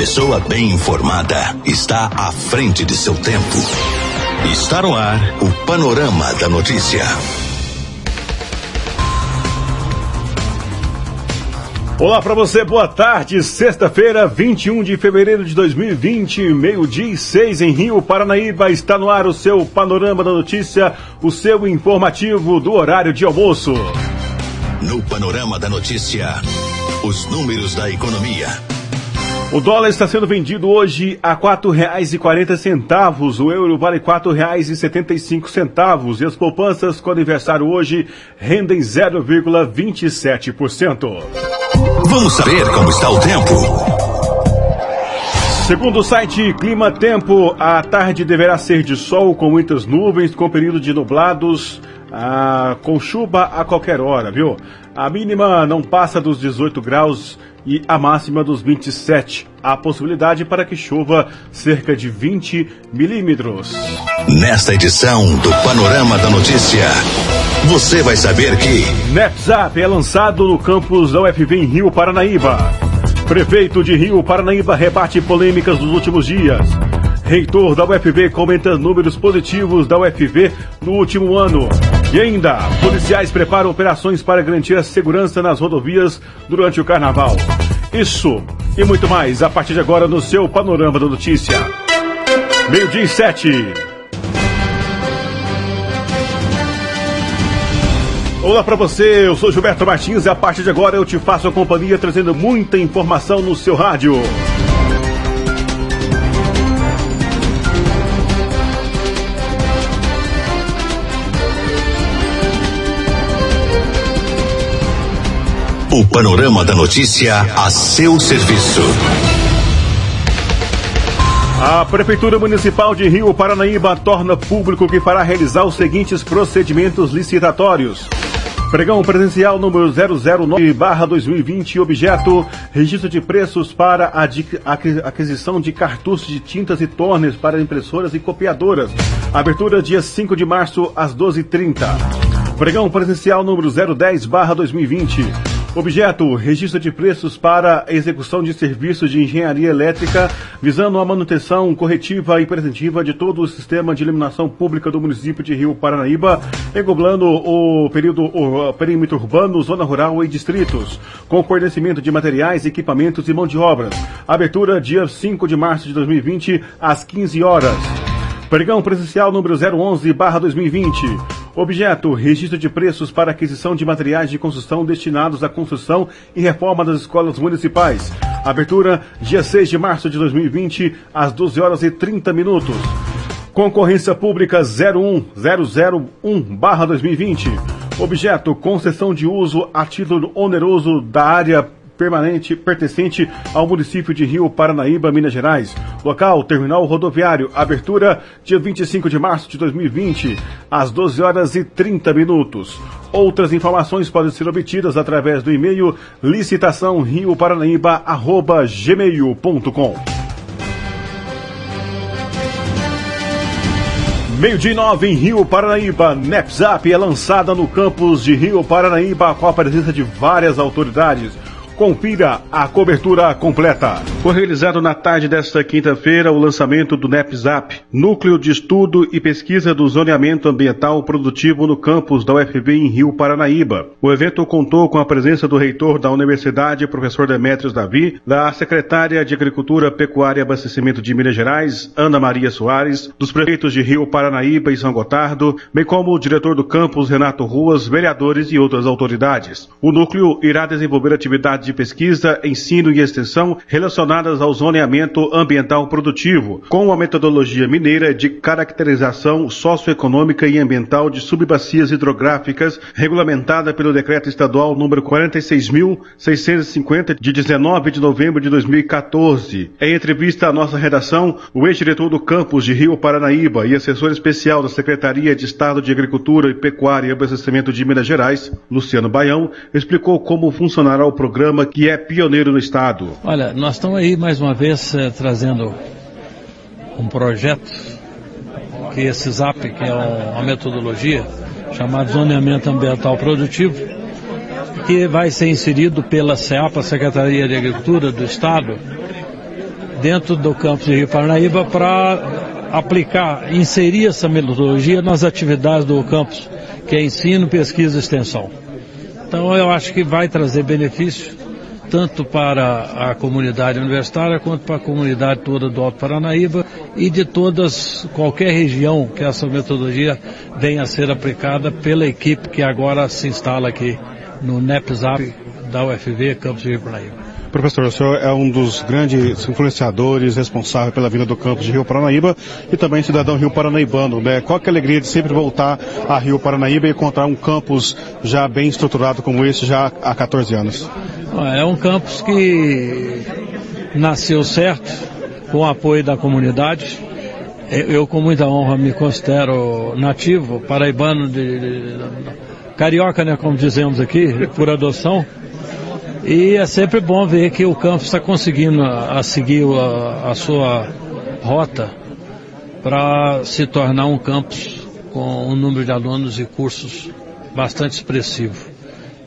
pessoa bem informada está à frente de seu tempo. Está no ar o Panorama da Notícia. Olá para você, boa tarde. Sexta-feira, 21 de fevereiro de 2020, meio-dia e seis em Rio, Paranaíba. Está no ar o seu Panorama da Notícia, o seu informativo do horário de almoço. No Panorama da Notícia, os números da economia. O dólar está sendo vendido hoje a quatro reais e quarenta centavos. O euro vale quatro reais e setenta e cinco centavos. E as poupanças com aniversário hoje rendem 0,27%. Vamos saber como está o tempo. Segundo o site Clima Tempo, a tarde deverá ser de sol com muitas nuvens, com período de nublados, ah, com chuva a qualquer hora, viu? A mínima não passa dos 18 graus e a máxima dos 27. Há possibilidade para que chova cerca de 20 milímetros. Nesta edição do Panorama da Notícia, você vai saber que. NetZap é lançado no campus da UFV em Rio Paranaíba. Prefeito de Rio Paranaíba rebate polêmicas dos últimos dias. Reitor da UFV comenta números positivos da UFV no último ano. E ainda, policiais preparam operações para garantir a segurança nas rodovias durante o carnaval. Isso e muito mais a partir de agora no seu Panorama da Notícia. Meio-dia e sete. Olá para você, eu sou Gilberto Martins e a partir de agora eu te faço a companhia trazendo muita informação no seu rádio. O Panorama da Notícia a seu serviço. A Prefeitura Municipal de Rio Paranaíba torna público que fará realizar os seguintes procedimentos licitatórios. Pregão presencial número 009-2020, objeto registro de preços para a aquisição de cartuchos de tintas e tornes para impressoras e copiadoras. Abertura dia 5 de março às 12h30. Pregão presencial número 010-2020. Objeto: registro de preços para execução de serviços de engenharia elétrica, visando a manutenção corretiva e preventiva de todo o sistema de iluminação pública do município de Rio Paranaíba, englobando o período o perímetro urbano, zona rural e distritos, com fornecimento de materiais, equipamentos e mão de obras. Abertura dia 5 de março de 2020 às 15 horas. Pregão presencial número 011/2020. Objeto: registro de preços para aquisição de materiais de construção destinados à construção e reforma das escolas municipais. Abertura dia 6 de março de 2020, às 12 horas e 30 minutos. Concorrência Pública 01001/2020. Objeto: concessão de uso a título oneroso da área permanente pertencente ao município de Rio Paranaíba, Minas Gerais. Local, terminal rodoviário. Abertura dia 25 de março de 2020, às 12 horas e 30 minutos. Outras informações podem ser obtidas através do e-mail licitação rioparanaíba@gmail.com. Meio de nove em Rio Paranaíba, NEPZAP é lançada no campus de Rio Paranaíba com a presença de várias autoridades. Confira a cobertura completa. Foi realizado na tarde desta quinta-feira o lançamento do NEPZAP, Núcleo de Estudo e Pesquisa do Zoneamento Ambiental Produtivo no campus da UFB em Rio Paranaíba. O evento contou com a presença do reitor da universidade, professor Demetrios Davi, da secretária de Agricultura, Pecuária e Abastecimento de Minas Gerais, Ana Maria Soares, dos prefeitos de Rio Paranaíba e São Gotardo, bem como o diretor do campus, Renato Ruas, vereadores e outras autoridades. O núcleo irá desenvolver atividades de pesquisa, ensino e extensão relacionadas ao zoneamento ambiental produtivo, com a metodologia mineira de caracterização socioeconômica e ambiental de subbacias hidrográficas, regulamentada pelo Decreto Estadual número 46.650, de 19 de novembro de 2014. Em entrevista à nossa redação, o ex-diretor do campus de Rio Paranaíba e assessor especial da Secretaria de Estado de Agricultura e Pecuária e Abastecimento de Minas Gerais, Luciano Baião, explicou como funcionará o programa que é pioneiro no Estado. Olha, nós estamos aí mais uma vez eh, trazendo um projeto que esse ZAP, que é uma metodologia chamada Zoneamento Ambiental Produtivo, que vai ser inserido pela SEAPA, Secretaria de Agricultura do Estado, dentro do campus de Rio Paranaíba para aplicar, inserir essa metodologia nas atividades do campus, que é ensino, pesquisa e extensão. Então eu acho que vai trazer benefício tanto para a comunidade universitária quanto para a comunidade toda do Alto Paranaíba e de todas, qualquer região que essa metodologia venha a ser aplicada pela equipe que agora se instala aqui no NEPZAP da UFV, Campus de Rio Paranaíba. Professor, o senhor é um dos grandes influenciadores responsável pela vida do campus de Rio Paranaíba e também cidadão rio paranaibano, né? Qual que é a alegria de sempre voltar a Rio Paranaíba e encontrar um campus já bem estruturado como esse já há 14 anos? É um campus que nasceu certo, com o apoio da comunidade. Eu, com muita honra, me considero nativo, paraibano, de, de, de carioca, né, como dizemos aqui, por adoção. E é sempre bom ver que o campus está conseguindo a, a seguir a, a, sua rota para se tornar um campus com um número de alunos e cursos bastante expressivo.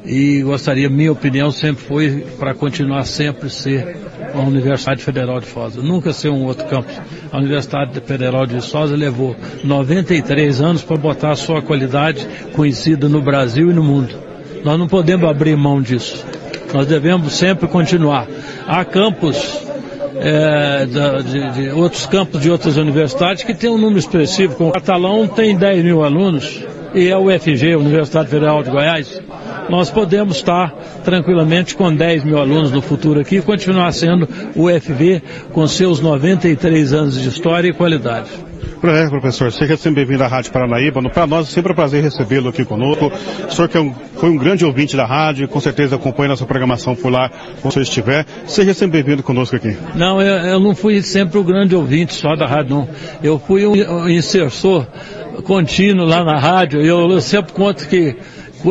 E gostaria, minha opinião sempre foi para continuar sempre ser a Universidade Federal de Foz, nunca ser um outro campus. A Universidade Federal de Foz levou 93 anos para botar a sua qualidade conhecida no Brasil e no mundo. Nós não podemos abrir mão disso. Nós devemos sempre continuar. Há campos é, de, de, outros campos de outras universidades que têm um número expressivo. Como o Catalão tem 10 mil alunos e a UFG, Universidade Federal de Goiás, nós podemos estar tranquilamente com 10 mil alunos no futuro aqui e continuar sendo o UFV com seus 93 anos de história e qualidade. É, professor, seja sempre bem-vindo à Rádio Paranaíba. Para nós é sempre um prazer recebê-lo aqui conosco. O senhor que é um, foi um grande ouvinte da rádio, com certeza acompanha nossa programação por lá, quando o senhor estiver. Seja sempre bem-vindo conosco aqui. Não, eu, eu, não fui sempre o grande ouvinte só da rádio, não. Eu fui um, um insersor contínuo lá na rádio. Eu, eu sempre conto que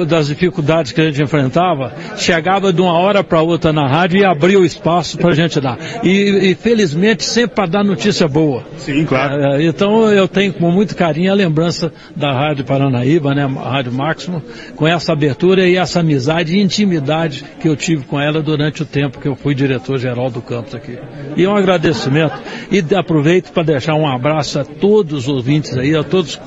das dificuldades que a gente enfrentava, chegava de uma hora para outra na rádio e abria o espaço para a gente dar. E, e felizmente sempre para dar notícia boa. Sim, claro. É, então eu tenho com muito carinho a lembrança da Rádio Paranaíba, né, a Rádio Máximo, com essa abertura e essa amizade e intimidade que eu tive com ela durante o tempo que eu fui diretor-geral do campus aqui. E um agradecimento. E aproveito para deixar um abraço a todos os ouvintes aí, a todos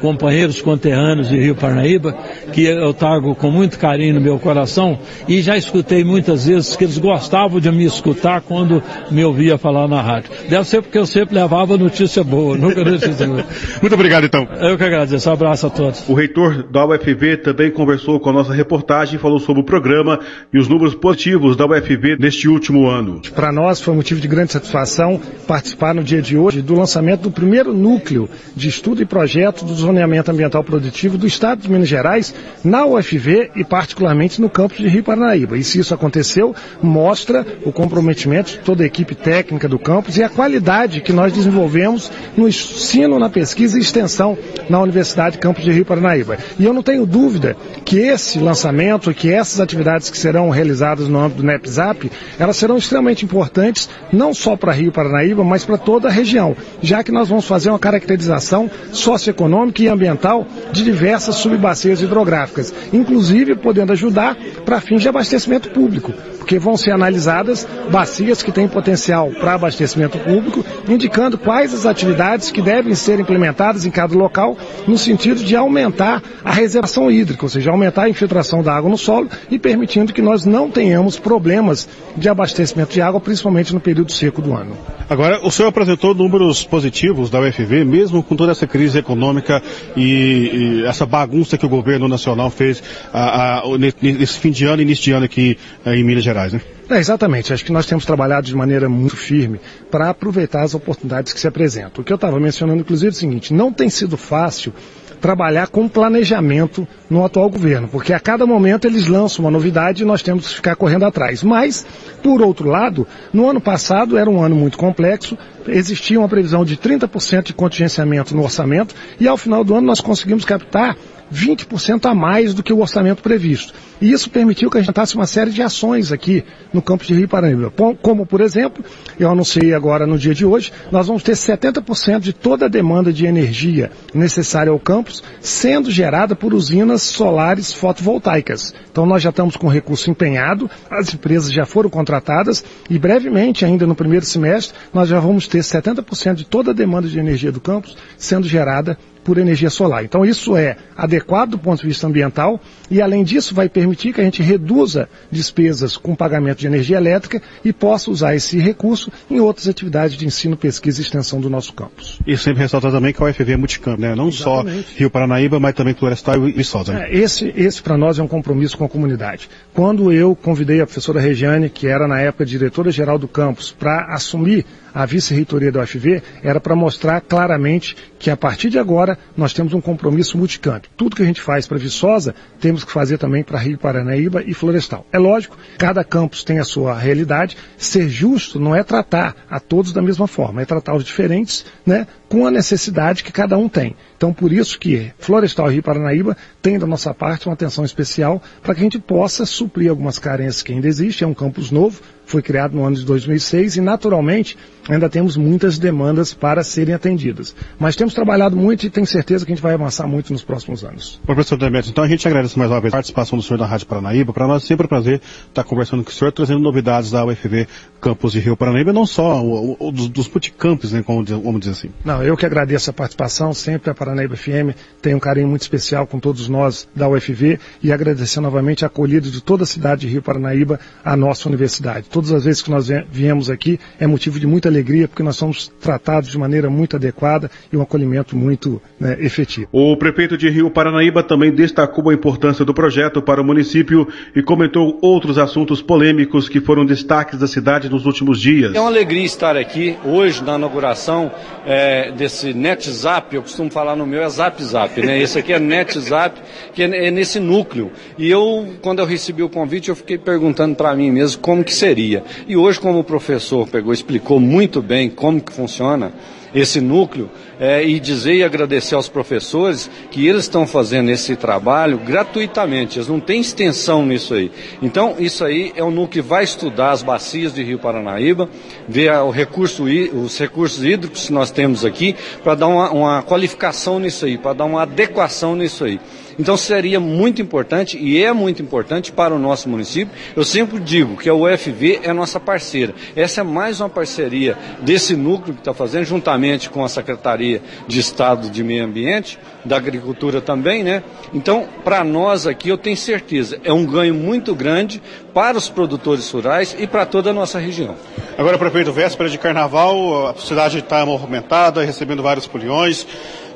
companheiros conterrâneos de Rio Parnaíba, que eu trago com muito carinho no meu coração, e já escutei muitas vezes que eles gostavam de me escutar quando me ouvia falar na rádio. Deve ser porque eu sempre levava notícia boa, nunca notícia boa. Muito obrigado, então. Eu que agradeço. Um abraço a todos. O reitor da UFV também conversou com a nossa reportagem, falou sobre o programa e os números positivos da UFV neste último ano. Para nós foi motivo de grande satisfação participar no dia de hoje do lançamento do primeiro núcleo de estudo e projeto dos zoneamento ambiental produtivo do Estado de Minas Gerais na UFV e particularmente no campus de Rio Paranaíba. E se isso aconteceu, mostra o comprometimento de toda a equipe técnica do campus e a qualidade que nós desenvolvemos no ensino, na pesquisa e extensão na Universidade Campus de Rio Paranaíba. E eu não tenho dúvida que esse lançamento, que essas atividades que serão realizadas no âmbito do NEPZAP, elas serão extremamente importantes, não só para Rio Paranaíba, mas para toda a região, já que nós vamos fazer uma caracterização socioeconômica e ambiental de diversas subbacias hidrográficas, inclusive podendo ajudar para fins de abastecimento público, porque vão ser analisadas bacias que têm potencial para abastecimento público, indicando quais as atividades que devem ser implementadas em cada local, no sentido de aumentar a reservação hídrica, ou seja, aumentar a infiltração da água no solo e permitindo que nós não tenhamos problemas de abastecimento de água, principalmente no período seco do ano. Agora, o senhor apresentou números positivos da UFV, mesmo com toda essa crise econômica e, e essa bagunça que o governo nacional fez a, a, nesse fim de ano e início de ano aqui em Minas Gerais, né? É, exatamente. Acho que nós temos trabalhado de maneira muito firme para aproveitar as oportunidades que se apresentam. O que eu estava mencionando, inclusive, é o seguinte: não tem sido fácil trabalhar com planejamento no atual governo, porque a cada momento eles lançam uma novidade e nós temos que ficar correndo atrás. Mas, por outro lado, no ano passado era um ano muito complexo, existia uma previsão de 30% de contingenciamento no orçamento e ao final do ano nós conseguimos captar 20% a mais do que o orçamento previsto. E isso permitiu que a gente tentasse uma série de ações aqui no campus de Rio Paranaíba. Como, por exemplo, eu anunciei agora no dia de hoje, nós vamos ter 70% de toda a demanda de energia necessária ao campus sendo gerada por usinas solares fotovoltaicas. Então nós já estamos com recurso empenhado, as empresas já foram contratadas e brevemente, ainda no primeiro semestre, nós já vamos ter 70% de toda a demanda de energia do campus sendo gerada por energia solar. Então isso é adequado do ponto de vista ambiental e além disso vai permitir que a gente reduza despesas com pagamento de energia elétrica e possa usar esse recurso em outras atividades de ensino, pesquisa e extensão do nosso campus. E sempre ressalta também que a UFV é multicampo, né? Não Exatamente. só Rio Paranaíba, mas também Florestal e Viçosa. Né? É, esse, esse para nós é um compromisso com a comunidade. Quando eu convidei a professora Regiane, que era na época diretora-geral do campus, para assumir a vice-reitoria da UFV, era para mostrar claramente que a partir de agora nós temos um compromisso multicampo. Tudo que a gente faz para Viçosa, temos que fazer também para Rio Paranaíba e Florestal. É lógico, cada campus tem a sua realidade. Ser justo não é tratar a todos da mesma forma, é tratar os diferentes né, com a necessidade que cada um tem. Então, por isso que Florestal e Rio Paranaíba tem da nossa parte uma atenção especial para que a gente possa suprir algumas carências que ainda existem. É um campus novo, foi criado no ano de 2006 e, naturalmente, ainda temos muitas demandas para serem atendidas. Mas temos trabalhado muito e tenho certeza que a gente vai avançar muito nos próximos anos. Professor Demetrios, então a gente agradece mais uma vez a participação do senhor da Rádio Paranaíba. Para nós é sempre um prazer estar conversando com o senhor, trazendo novidades da UFV Campus de Rio Paranaíba, não só o, o, dos, dos multicampos, né, como vamos dizer assim. Não, eu que agradeço a participação, sempre a Paranaíba FM tem um carinho muito especial com todos nós da UFV e agradecer novamente a acolhida de toda a cidade de Rio Paranaíba à nossa universidade. Todas as vezes que nós viemos aqui é motivo de muita alegria porque nós somos tratados de maneira muito adequada e um acolhimento muito né, efetivo. O prefeito de Rio Paranaíba também destacou a importância do projeto para o município e comentou outros assuntos polêmicos que foram destaques da cidade nos últimos dias. É uma alegria estar aqui hoje na inauguração é, desse NetZap, eu costumo falar no meu é Zap Zap, né? Esse aqui é NetZap, que é, é nesse núcleo. E eu, quando eu recebi o convite, eu fiquei perguntando para mim mesmo como que seria. E hoje, como o professor pegou, explicou muito bem como que funciona, esse núcleo é, e dizer e agradecer aos professores que eles estão fazendo esse trabalho gratuitamente, eles não têm extensão nisso aí. Então, isso aí é um núcleo que vai estudar as bacias de Rio Paranaíba, ver o recurso, os recursos hídricos que nós temos aqui, para dar uma, uma qualificação nisso aí, para dar uma adequação nisso aí. Então seria muito importante e é muito importante para o nosso município. Eu sempre digo que a UFV é nossa parceira. Essa é mais uma parceria desse núcleo que está fazendo, juntamente com a Secretaria de Estado de Meio Ambiente, da Agricultura também, né? Então, para nós aqui, eu tenho certeza, é um ganho muito grande para os produtores rurais e para toda a nossa região. Agora, prefeito, véspera de carnaval, a cidade está movimentada, recebendo vários poliões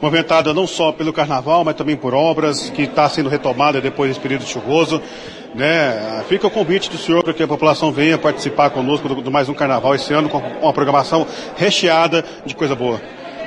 movimentada não só pelo carnaval, mas também por obras, que está sendo retomada depois desse período chuvoso. Né? Fica o convite do senhor para que a população venha participar conosco do, do mais um carnaval esse ano, com uma programação recheada de coisa boa.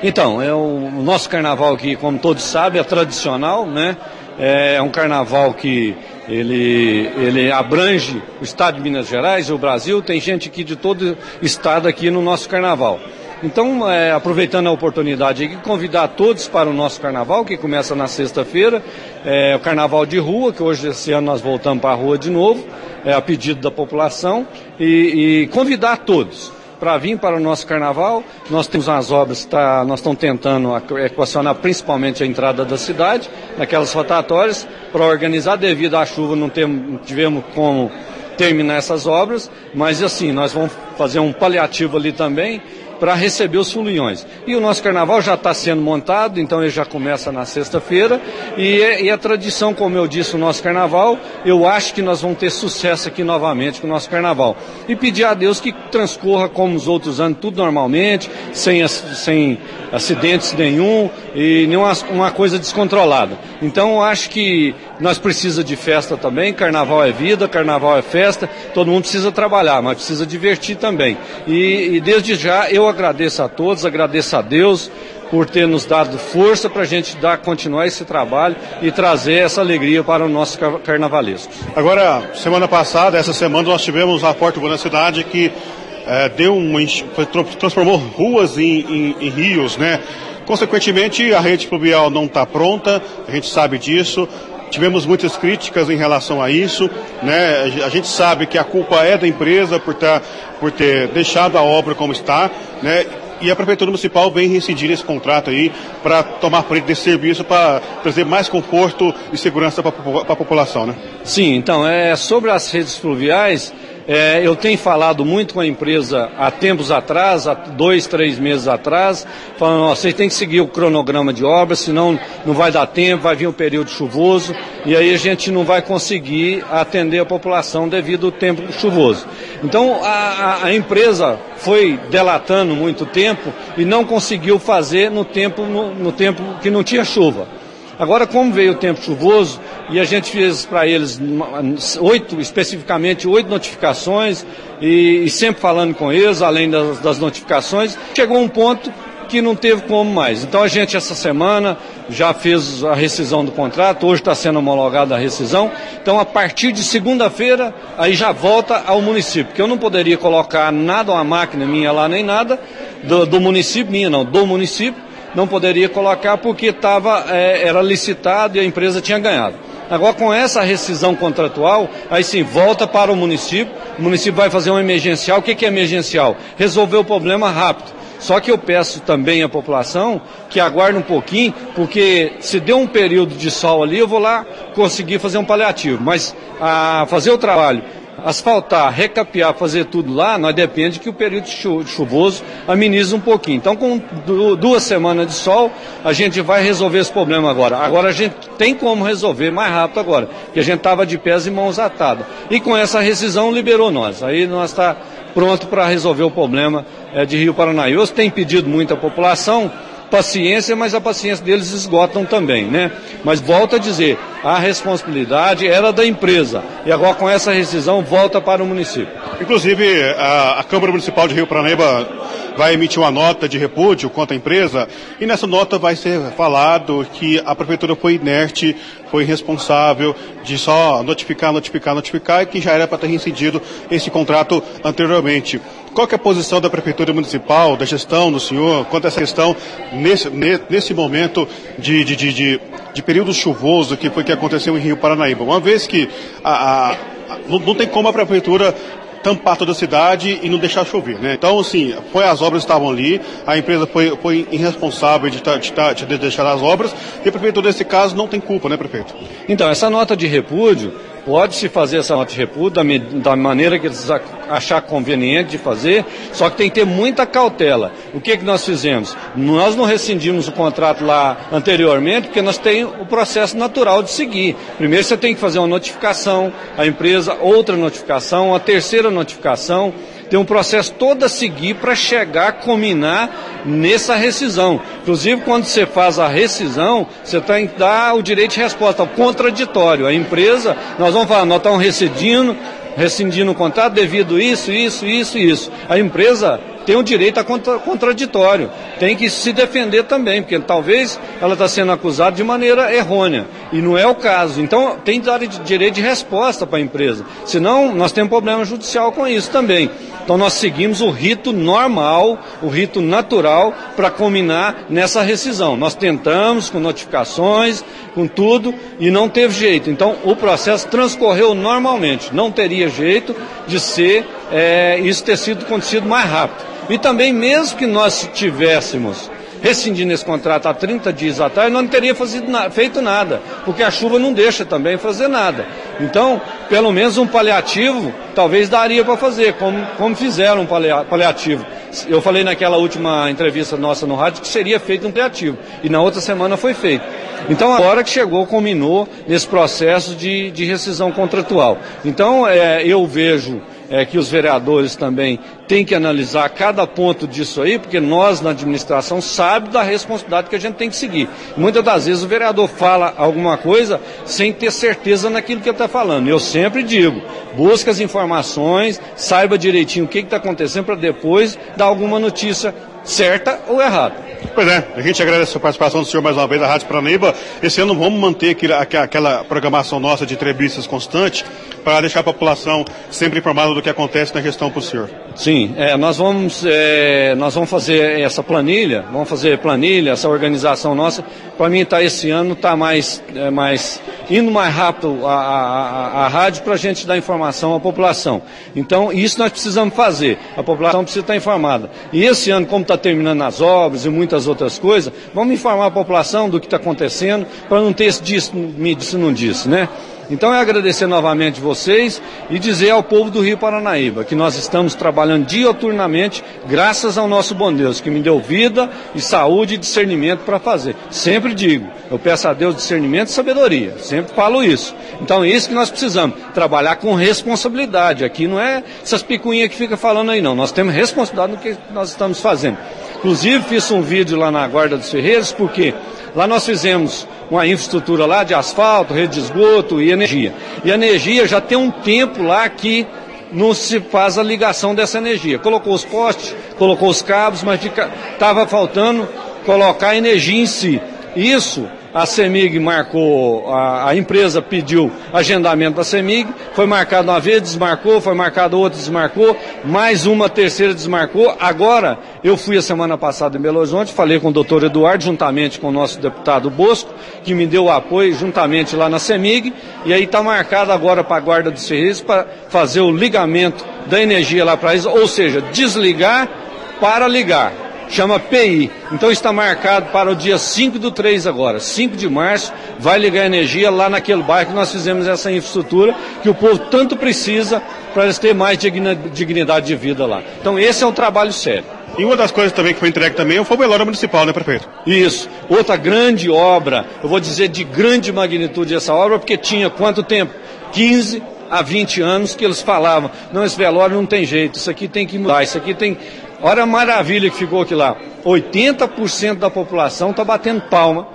Então, é o, nosso carnaval aqui, como todos sabem, é tradicional, né? É um carnaval que ele, ele abrange o estado de Minas Gerais o Brasil. Tem gente aqui de todo estado aqui no nosso carnaval. Então, é, aproveitando a oportunidade aqui, convidar todos para o nosso carnaval, que começa na sexta-feira, é, o carnaval de rua, que hoje esse ano nós voltamos para a rua de novo, é, a pedido da população, e, e convidar todos para vir para o nosso carnaval. Nós temos umas obras, tá, nós estamos tentando equacionar principalmente a entrada da cidade, naquelas rotatórias, para organizar, devido à chuva não, temos, não tivemos como terminar essas obras, mas assim, nós vamos fazer um paliativo ali também, para receber os foliões. E o nosso carnaval já está sendo montado, então ele já começa na sexta-feira. E, e, a tradição, como eu disse, o nosso carnaval, eu acho que nós vamos ter sucesso aqui novamente com o nosso carnaval. E pedir a Deus que transcorra como os outros anos, tudo normalmente, sem, sem acidentes nenhum e nenhuma uma coisa descontrolada. Então acho que nós precisamos de festa também, carnaval é vida, carnaval é festa, todo mundo precisa trabalhar, mas precisa divertir também. E, e desde já eu agradeço a todos, agradeço a Deus por ter nos dado força para a gente dar, continuar esse trabalho e trazer essa alegria para o nosso carnavalesco. Agora, semana passada, essa semana, nós tivemos a Porta Boa Cidade que é, deu transformou ruas em, em, em rios, né? Consequentemente, a rede fluvial não está pronta, a gente sabe disso. Tivemos muitas críticas em relação a isso, né? A gente sabe que a culpa é da empresa por, tá, por ter deixado a obra como está, né? E a Prefeitura Municipal vem reincidir esse contrato aí para tomar frente desse serviço, para trazer mais conforto e segurança para a população, né? Sim, então, é, sobre as redes fluviais, é, eu tenho falado muito com a empresa há tempos atrás, há dois, três meses atrás, falando, vocês têm que seguir o cronograma de obras, senão não vai dar tempo, vai vir um período chuvoso, e aí a gente não vai conseguir atender a população devido ao tempo chuvoso. Então a, a, a empresa foi delatando muito tempo e não conseguiu fazer no tempo, no, no tempo que não tinha chuva. Agora, como veio o tempo chuvoso, e a gente fez para eles oito, especificamente oito notificações, e, e, sempre falando com eles, além das, das notificações, chegou um ponto que não teve como mais. Então a gente essa semana já fez a rescisão do contrato, hoje está sendo homologada a rescisão. Então a partir de segunda-feira aí já volta ao município, porque eu não poderia colocar nada, uma máquina minha lá nem nada do, do município, minha não, do município, não poderia colocar porque tava, é, era licitado e a empresa tinha ganhado. Agora, com essa rescisão contratual, aí sim, volta para o município, o município vai fazer um emergencial. O que, que é emergencial? Resolver o problema rápido. Só que eu peço também à população que aguarde um pouquinho, porque se deu um período de sol ali, eu vou lá conseguir fazer um paliativo. Mas a fazer o trabalho asfaltar, recapear, fazer tudo lá, nós depende que o período chuvoso amenize um pouquinho. Então, com duas semanas de sol, a gente vai resolver esse problema agora. Agora a gente tem como resolver mais rápido agora, porque a gente estava de pés e mãos atadas. E com essa rescisão liberou nós. Aí nós está pronto para resolver o problema é, de Rio Paranaíba. tem pedido muito população paciência, mas a paciência deles esgotam também, né? Mas volto a dizer, a responsabilidade era da empresa e agora com essa rescisão volta para o município. Inclusive, a, a Câmara Municipal de Rio Paranaíba vai emitir uma nota de repúdio contra a empresa e nessa nota vai ser falado que a prefeitura foi inerte, foi responsável de só notificar, notificar, notificar e que já era para ter reincidido esse contrato anteriormente. Qual é a posição da Prefeitura Municipal, da gestão do senhor, quanto a essa questão nesse, nesse momento de, de, de, de, de período chuvoso que foi que aconteceu em Rio Paranaíba? Uma vez que a, a, não, não tem como a Prefeitura tampar toda a cidade e não deixar chover, né? Então, assim, foi as obras estavam ali, a empresa foi, foi irresponsável de, de, de deixar as obras, e a prefeitura, nesse caso, não tem culpa, né, prefeito? Então, essa nota de repúdio, Pode-se fazer essa nota de repúdio da, da, maneira que eles achar conveniente de fazer, só que tem que ter muita cautela. O que, que nós fizemos? Nós não rescindimos o contrato lá anteriormente, porque nós temos o processo natural de seguir. Primeiro você tem que fazer uma notificação, a empresa, outra notificação, a terceira notificação tem um processo todo a seguir para chegar, culminar nessa rescisão. Inclusive, quando você faz a rescisão, você tem que dar o direito de resposta, o contraditório. A empresa, nós vamos falar, nós estamos rescindindo, rescindindo o contrato devido isso, isso, isso isso. A empresa tem o direito a contra, contraditório, tem que se defender também, porque talvez ela está sendo acusada de maneira errônea, e não é o caso. Então tem que dar direito de resposta para a empresa, senão nós temos problema judicial com isso também. Então nós seguimos o rito normal, o rito natural para culminar nessa rescisão. Nós tentamos com notificações, com tudo e não teve jeito. Então o processo transcorreu normalmente. Não teria jeito de ser é, isso ter sido acontecido mais rápido. E também mesmo que nós tivéssemos rescindindo esse contrato há 30 dias atrás, não teria feito nada, porque a chuva não deixa também fazer nada. Então, pelo menos um paliativo, talvez daria para fazer, como, como fizeram um paliativo. Eu falei naquela última entrevista nossa no rádio que seria feito um paliativo, e na outra semana foi feito. Então, agora que chegou, culminou nesse processo de, de rescisão contratual. Então, é, eu vejo é, que os vereadores também têm que analisar cada ponto disso aí, porque nós na administração sabe da responsabilidade que a gente tem que seguir. Muitas das vezes o vereador fala alguma coisa sem ter certeza naquilo que ele está falando. Eu sempre digo, busque as informações, saiba direitinho o que está acontecendo para depois dar alguma notícia certa ou errada. Pois é, a gente agradece a participação do senhor mais uma vez da Rádio Paranaíba. Esse ano vamos manter aquele, aquela programação nossa de entrevistas constante para deixar a população sempre informada do que acontece na gestão para o senhor. Sim, é, nós, vamos, é, nós vamos fazer essa planilha, vamos fazer planilha, essa organização nossa. Para mim, tá, esse ano está mais, é, mais indo mais rápido a, a, a rádio para a gente dar informação à população. Então, isso nós precisamos fazer. A população precisa estar informada. E esse ano, como está terminando as obras e muitas outras coisas, vamos informar a população do que está acontecendo para não ter esse disse, me disse, não disse, né? Então é agradecer novamente vocês e dizer ao povo do Rio Paranaíba que nós estamos trabalhando dioturnamente, graças ao nosso bom Deus, que me deu vida e saúde e discernimento para fazer. Sempre digo, eu peço a Deus discernimento e sabedoria, sempre falo isso. Então é isso que nós precisamos, trabalhar com responsabilidade. Aqui não é essas picuinhas que fica falando aí não, nós temos responsabilidade no que nós estamos fazendo. Inclusive fiz um vídeo lá na Guarda dos Ferreiros, porque lá nós fizemos uma infraestrutura lá de asfalto, rede de esgoto e energia. E a energia já tem um tempo lá que não se faz a ligação dessa energia. Colocou os postes, colocou os cabos, mas estava faltando colocar a energia em si. Isso a CEMIG marcou, a, a, empresa pediu agendamento da CEMIG, foi marcado uma vez, desmarcou, foi marcado outra, desmarcou, mais uma terceira desmarcou. Agora, eu fui a semana passada em Belo Horizonte, falei com o doutor Eduardo, juntamente com o nosso deputado Bosco, que me deu apoio juntamente lá na CEMIG, e aí está marcado agora para a Guarda dos Ferreiros para fazer o ligamento da energia lá para eles, ou seja, desligar para ligar chama PI. Então está marcado para o dia 5 do 3 agora, 5 de março, vai ligar energia lá naquele bairro que nós fizemos essa infraestrutura que o povo tanto precisa para eles terem mais dignidade de vida lá. Então esse é um trabalho sério. E uma das coisas também que foi entregue também foi o velório municipal, né, prefeito? Isso. Outra grande obra, eu vou dizer de grande magnitude essa obra, porque tinha quanto tempo? 15 a 20 anos que eles falavam, não, esse velório não tem jeito, isso aqui tem que mudar, isso aqui tem Olha a maravilha que ficou aqui lá. 80% da população está batendo palma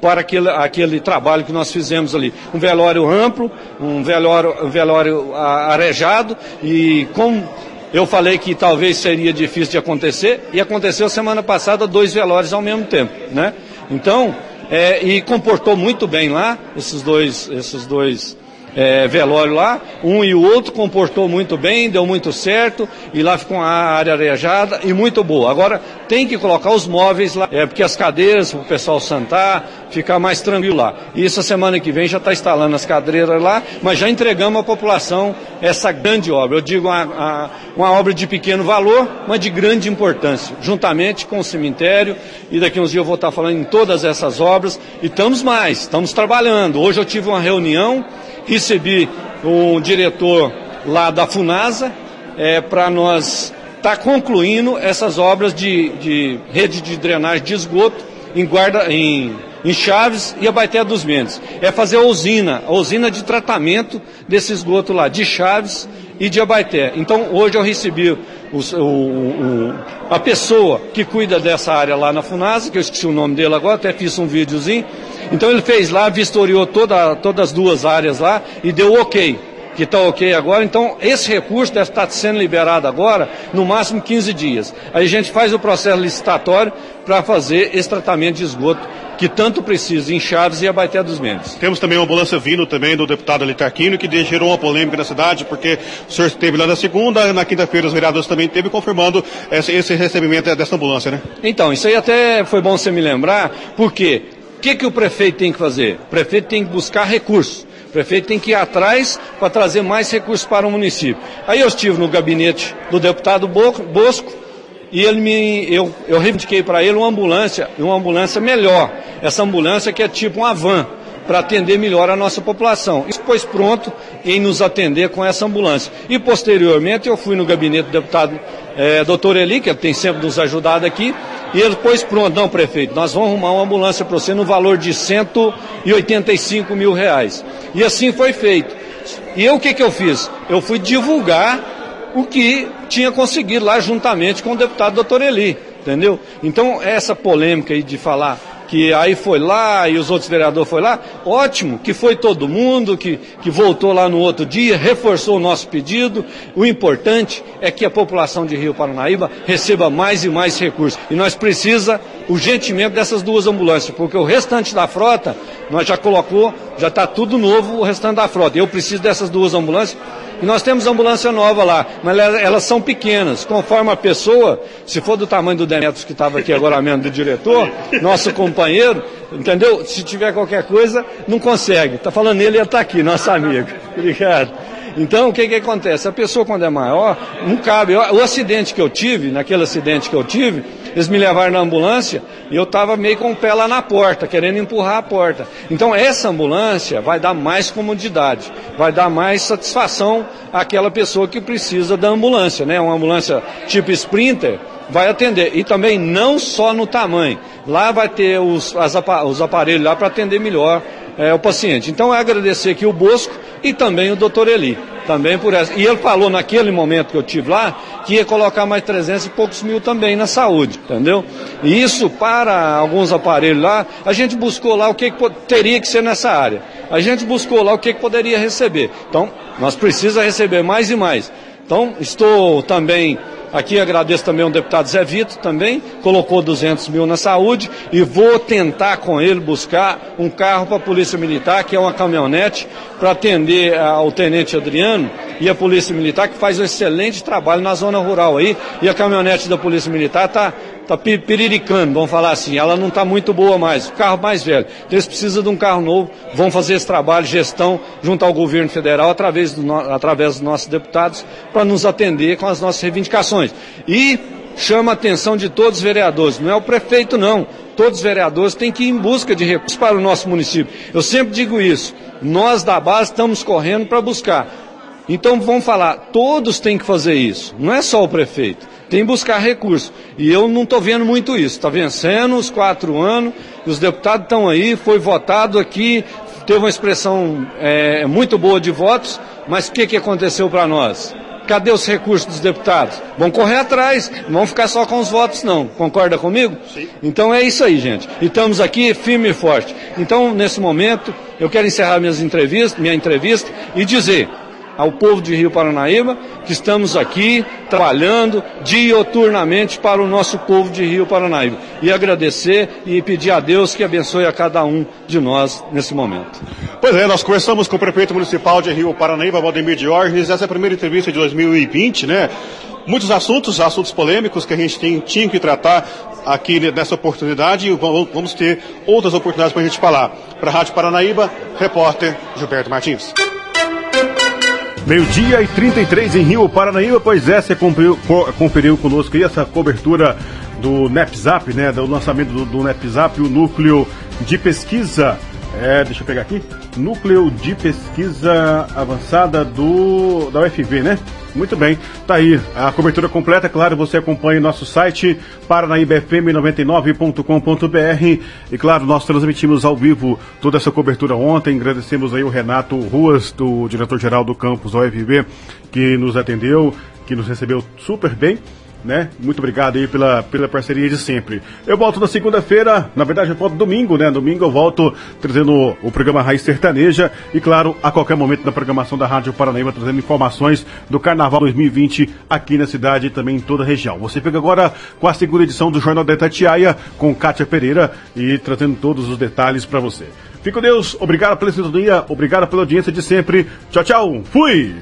para aquele, aquele trabalho que nós fizemos ali. Um velório amplo, um velório, um velório arejado e como eu falei que talvez seria difícil de acontecer e aconteceu semana passada dois velórios ao mesmo tempo, né? Então, é, e comportou muito bem lá esses dois, esses dois é, velório lá, um e o outro comportou muito bem, deu muito certo, e lá ficou uma área arejada e muito boa. Agora tem que colocar os móveis lá, é, porque as cadeiras, para o pessoal sentar, ficar mais tranquilo lá. E essa semana que vem já está instalando as cadeiras lá, mas já entregamos à população essa grande obra. Eu digo uma, uma, obra de pequeno valor, mas de grande importância, juntamente com o cemitério, e daqui uns dias eu vou estar falando em todas essas obras, e estamos mais, estamos trabalhando. Hoje eu tive uma reunião recebi um diretor lá da FUNASA é, para nós estar tá concluindo essas obras de, de, rede de drenagem de esgoto em, guarda, em, em Chaves e Abaeté dos Mendes. É fazer a usina, a usina de tratamento desse esgoto lá, de Chaves e de Abaeté. Então hoje eu recebi o, o, a pessoa que cuida dessa área lá na FUNASA, que eu esqueci o nome dele agora, até fiz um videozinho, então ele fez lá, vistoriou toda, todas as duas áreas lá e deu ok, que está ok agora. Então esse recurso deve estar sendo liberado agora, no máximo 15 dias. Aí a gente faz o processo licitatório para fazer esse tratamento de esgoto que tanto precisa em Chaves e Abaeté dos Mendes. Temos também uma ambulância vindo também do deputado Alitarquino, que gerou uma polêmica na cidade, porque o senhor esteve lá na segunda, na quinta-feira os vereadores também teve confirmando esse, esse recebimento dessa ambulância, né? Então, isso aí até foi bom você me lembrar, porque o que, que o prefeito tem que fazer? O prefeito tem que buscar recursos. O prefeito tem que ir atrás para trazer mais recursos para o município. Aí eu estive no gabinete do deputado Bosco e ele me, eu, eu reivindiquei para ele uma ambulância, uma ambulância melhor. Essa ambulância que é tipo uma van para atender melhor a nossa população. Isso pôs pronto em nos atender com essa ambulância. E posteriormente eu fui no gabinete do deputado é, doutor Eli, que tem sempre nos ajudado aqui, e ele pôs pronto, não, prefeito, nós vamos arrumar uma ambulância para você no valor de 185 mil reais. E assim foi feito. E eu o que, que eu fiz? Eu fui divulgar o que tinha conseguido lá juntamente com o deputado doutor Eli, entendeu? Então, essa polêmica aí de falar que aí foi lá e os outros vereadores foi lá, ótimo, que foi todo mundo, que, que voltou lá no outro dia, reforçou o nosso pedido. O importante é que a população de Rio Paranaíba receba mais e mais recursos. E nós precisa urgentemente dessas duas ambulâncias, porque o restante da frota, nós já colocou, já está tudo novo o restante da frota. Eu preciso dessas duas ambulâncias e nós temos ambulância nova lá, mas elas, são pequenas. Conforme a pessoa, se for do tamanho do Demetrios que estava aqui agora mesmo, do diretor, nosso companheiro, entendeu? Se tiver qualquer coisa, não consegue. Está falando ele, ele está aqui, nosso amigo. Obrigado. Então, o que, que acontece? A pessoa, quando é maior, não cabe. O acidente que eu tive, naquele acidente que eu tive, eles me levaram na ambulância e eu estava meio com o pé lá na porta, querendo empurrar a porta. Então, essa ambulância vai dar mais comodidade, vai dar mais satisfação àquela pessoa que precisa da ambulância, né? Uma ambulância tipo Sprinter vai atender. E também não só no tamanho. Lá vai ter os, as, os aparelhos lá para atender melhor é, o paciente. Então é agradecer aqui o Bosco e também o doutor Eli. Também por essa. E ele falou naquele momento que eu tive lá que ia colocar mais 300 e poucos mil também na saúde, entendeu? E isso para alguns aparelhos lá, a gente buscou lá o que, que teria que ser nessa área. A gente buscou lá o que, que poderia receber. Então, nós precisamos receber mais e mais. Então, estou também Aqui agradeço também ao deputado Zé Vito também, colocou 200 mil na saúde e vou tentar com ele buscar um carro para a Polícia Militar, que é uma caminhonete, para atender ao Tenente Adriano e a Polícia Militar, que faz um excelente trabalho na zona rural aí, e a caminhonete da Polícia Militar está tá piriricando, vamos falar assim, ela não está muito boa mais, o carro mais velho. Então eles precisam de um carro novo, vão fazer esse trabalho, gestão, junto ao governo federal, através, do, através dos nossos deputados, para nos atender com as nossas reivindicações. E chama a atenção de todos os vereadores, não é o prefeito não, todos os vereadores têm que ir em busca de recursos para o nosso município. Eu sempre digo isso, nós da base estamos correndo para buscar. Então vamos falar, todos têm que fazer isso, não é só o prefeito tem que buscar recursos. E eu não estou vendo muito isso. Está vencendo os quatro anos, os deputados estão aí, foi votado aqui, teve uma expressão é, muito boa de votos, mas o que, que aconteceu para nós? Cadê os recursos dos deputados? Vão correr atrás, não vão ficar só com os votos, não. Concorda comigo? Sim. Então é isso aí, gente. E estamos aqui firme e forte. Então, nesse momento, eu quero encerrar minhas entrevistas, minha entrevista e dizer ao povo de Rio Paranaíba, que estamos aqui trabalhando dioturnamente para o nosso povo de Rio Paranaíba. E agradecer e pedir a Deus que abençoe a cada um de nós nesse momento. Pois é, nós conversamos com o prefeito municipal de Rio Paranaíba, Valdemir Diorges, essa é a primeira entrevista de 2020, né? Muitos assuntos, assuntos polêmicos que a gente tem, tinha que tratar aqui nessa oportunidade e vamos ter outras oportunidades para a gente falar. Para a Rádio Paranaíba, repórter Gilberto Martins. Meio-dia e 33 em Rio Paranaíba, pois é, você conferiu, conferiu conosco aí essa cobertura do NEPZAP, né? Do lançamento do, do NEPZAP, o núcleo de pesquisa. É, deixa eu pegar aqui. Núcleo de pesquisa avançada do da UFV, né? Muito bem, tá aí a cobertura completa, claro, você acompanha nosso site paranaíbafm99.com.br e claro, nós transmitimos ao vivo toda essa cobertura ontem, agradecemos aí o Renato Ruas, do diretor-geral do campus OFV, que nos atendeu, que nos recebeu super bem né? Muito obrigado aí pela, pela parceria de sempre. Eu volto na segunda-feira, na verdade eu volto domingo, né? Domingo eu volto trazendo o programa Raiz Sertaneja e, claro, a qualquer momento da programação da Rádio Paranaíba, trazendo informações do Carnaval 2020 aqui na cidade e também em toda a região. Você fica agora com a segunda edição do Jornal da Itatiaia com Kátia Pereira e trazendo todos os detalhes para você. Fico Deus, obrigado pela sintonia, obrigado pela audiência de sempre. Tchau, tchau. Fui!